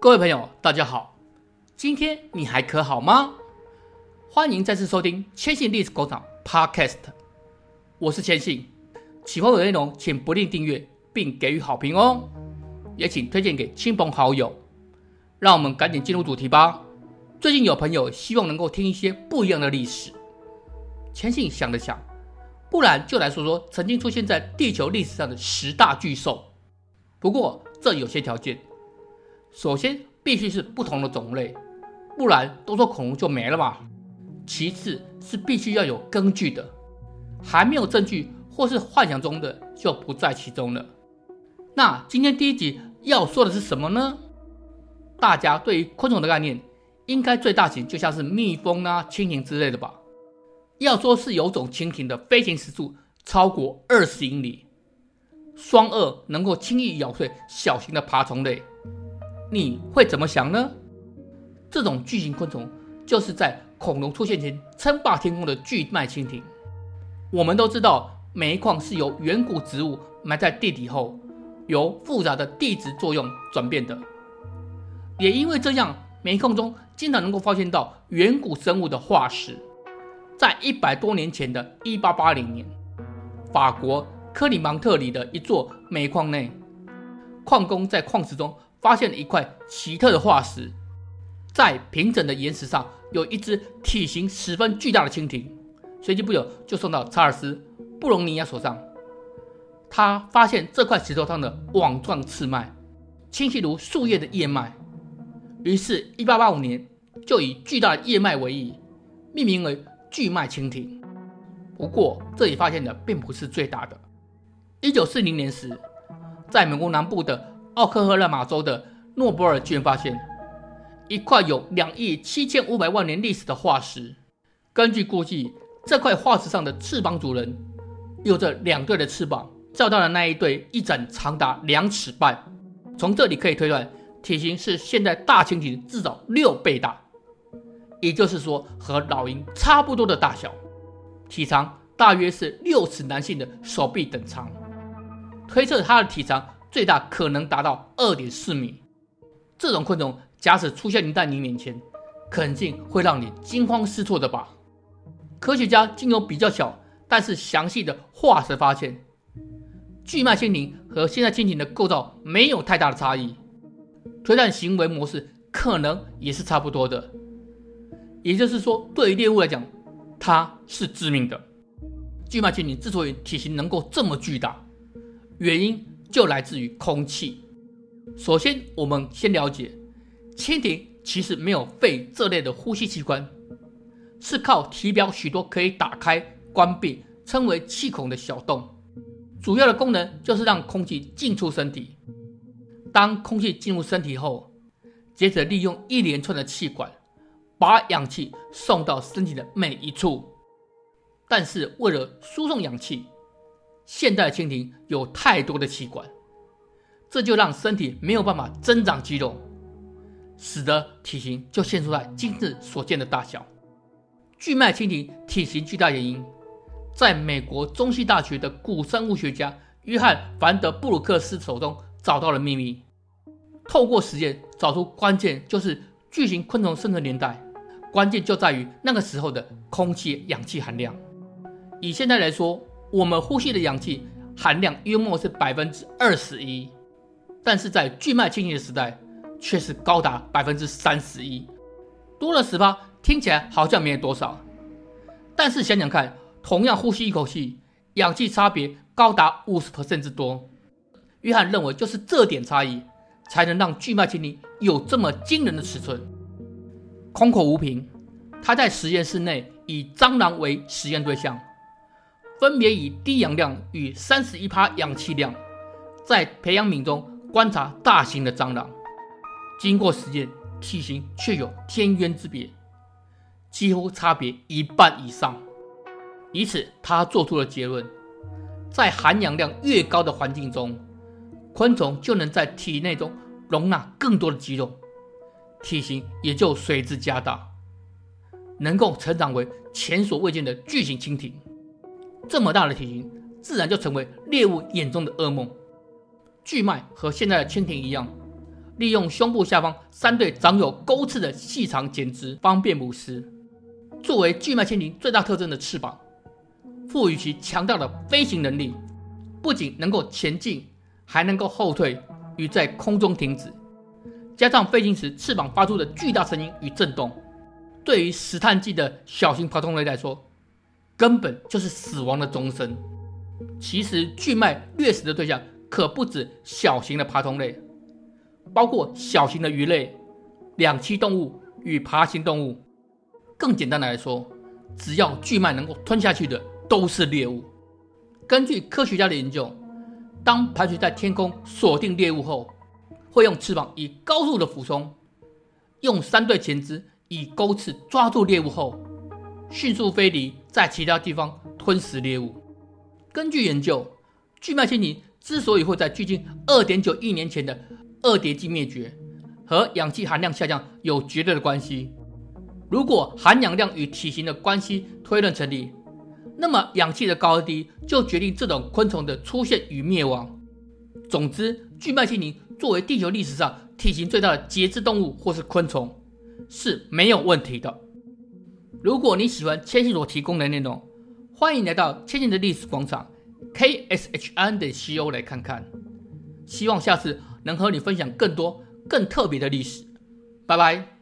各位朋友，大家好，今天你还可好吗？欢迎再次收听千信历史工厂 Podcast，我是千信。喜欢我的内容，请不吝订阅并给予好评哦，也请推荐给亲朋好友。让我们赶紧进入主题吧。最近有朋友希望能够听一些不一样的历史，千信想了想，不然就来说说曾经出现在地球历史上的十大巨兽。不过这有些条件，首先必须是不同的种类，不然都说恐龙就没了嘛。其次是必须要有根据的，还没有证据或是幻想中的就不在其中了。那今天第一集要说的是什么呢？大家对于昆虫的概念。应该最大型就像是蜜蜂啊、蜻蜓之类的吧。要说是有种蜻蜓的飞行时速超过二十英里，双颚能够轻易咬碎小型的爬虫类，你会怎么想呢？这种巨型昆虫就是在恐龙出现前称霸天空的巨脉蜻蜓。我们都知道，煤矿是由远古植物埋在地底后，由复杂的地质作用转变的，也因为这样。煤矿中经常能够发现到远古生物的化石。在一百多年前的1880年，法国科里芒特里的一座煤矿内，矿工在矿石中发现了一块奇特的化石，在平整的岩石上有一只体型十分巨大的蜻蜓。随即不久就送到查尔斯·布隆尼亚手上。他发现这块石头上的网状刺脉，清晰如树叶的叶脉。于是，1885年就以巨大的叶脉为意，命名为巨脉蜻蜓。不过，这里发现的并不是最大的。1940年时，在美国南部的奥克拉荷马州的诺博尔居然发现一块有两亿七千五百万年历史的化石。根据估计，这块化石上的翅膀主人有着两对的翅膀，照到的那一对一整长达两尺半。从这里可以推断。体型是现在大蜻蜓至少六倍大，也就是说和老鹰差不多的大小，体长大约是六尺男性的手臂等长，推测它的体长最大可能达到二点四米。这种昆虫假使出现在你面前，肯定会让你惊慌失措的吧？科学家经由比较小但是详细的化石发现，巨脉蜻蜓和现在蜻蜓的构造没有太大的差异。推断行为模式可能也是差不多的，也就是说，对于猎物来讲，它是致命的。巨脉蜻蜓之所以体型能够这么巨大，原因就来自于空气。首先，我们先了解，蜻蜓其实没有肺这类的呼吸器官，是靠体表许多可以打开、关闭，称为气孔的小洞，主要的功能就是让空气进出身体。当空气进入身体后，接着利用一连串的气管，把氧气送到身体的每一处。但是为了输送氧气，现代蜻蜓有太多的气管，这就让身体没有办法增长肌肉，使得体型就现出来今日所见的大小。巨脉蜻蜓体型巨大原因，在美国中西大学的古生物学家约翰·凡德布鲁克斯手中找到了秘密。透过实验找出关键，就是巨型昆虫生存年代，关键就在于那个时候的空气氧气含量。以现在来说，我们呼吸的氧气含量约莫是百分之二十一，但是在巨脉蜻蜓的时代，却是高达百分之三十一，多了十趴，听起来好像没有多少，但是想想看，同样呼吸一口气，氧气差别高达五十%之多。约翰认为，就是这点差异。才能让巨脉蜻蜓有这么惊人的尺寸。空口无凭，他在实验室内以蟑螂为实验对象，分别以低氧量与三十一趴氧气量，在培养皿中观察大型的蟑螂。经过实验，体型却有天渊之别，几乎差别一半以上。以此，他做出了结论：在含氧量越高的环境中，昆虫就能在体内中容纳更多的肌肉，体型也就随之加大，能够成长为前所未见的巨型蜻蜓。这么大的体型，自然就成为猎物眼中的噩梦。巨脉和现在的蜻蜓一样，利用胸部下方三对长有钩刺的细长前肢，方便捕食。作为巨脉蜻蜓最大特征的翅膀，赋予其强大的飞行能力，不仅能够前进，还能够后退与在空中停止。加上飞行时翅膀发出的巨大声音与震动，对于石炭纪的小型爬虫类来说，根本就是死亡的钟声。其实，巨脉掠食的对象可不止小型的爬虫类，包括小型的鱼类、两栖动物与爬行动物。更简单的来说，只要巨脉能够吞下去的都是猎物。根据科学家的研究，当盘旋在天空锁定猎物后，会用翅膀以高速的俯冲，用三对前肢以钩刺抓住猎物后，迅速飞离，在其他地方吞食猎物。根据研究，巨脉蜻蜓之所以会在距今二点九亿年前的二叠纪灭绝，和氧气含量下降有绝对的关系。如果含氧量与体型的关系推论成立，那么氧气的高低就决定这种昆虫的出现与灭亡。总之，巨脉蜻蜓。作为地球历史上体型最大的节肢动物或是昆虫是没有问题的。如果你喜欢千玺所提供的内容，欢迎来到千玺的历史广场 KSHN 的 CO 来看看。希望下次能和你分享更多更特别的历史。拜拜。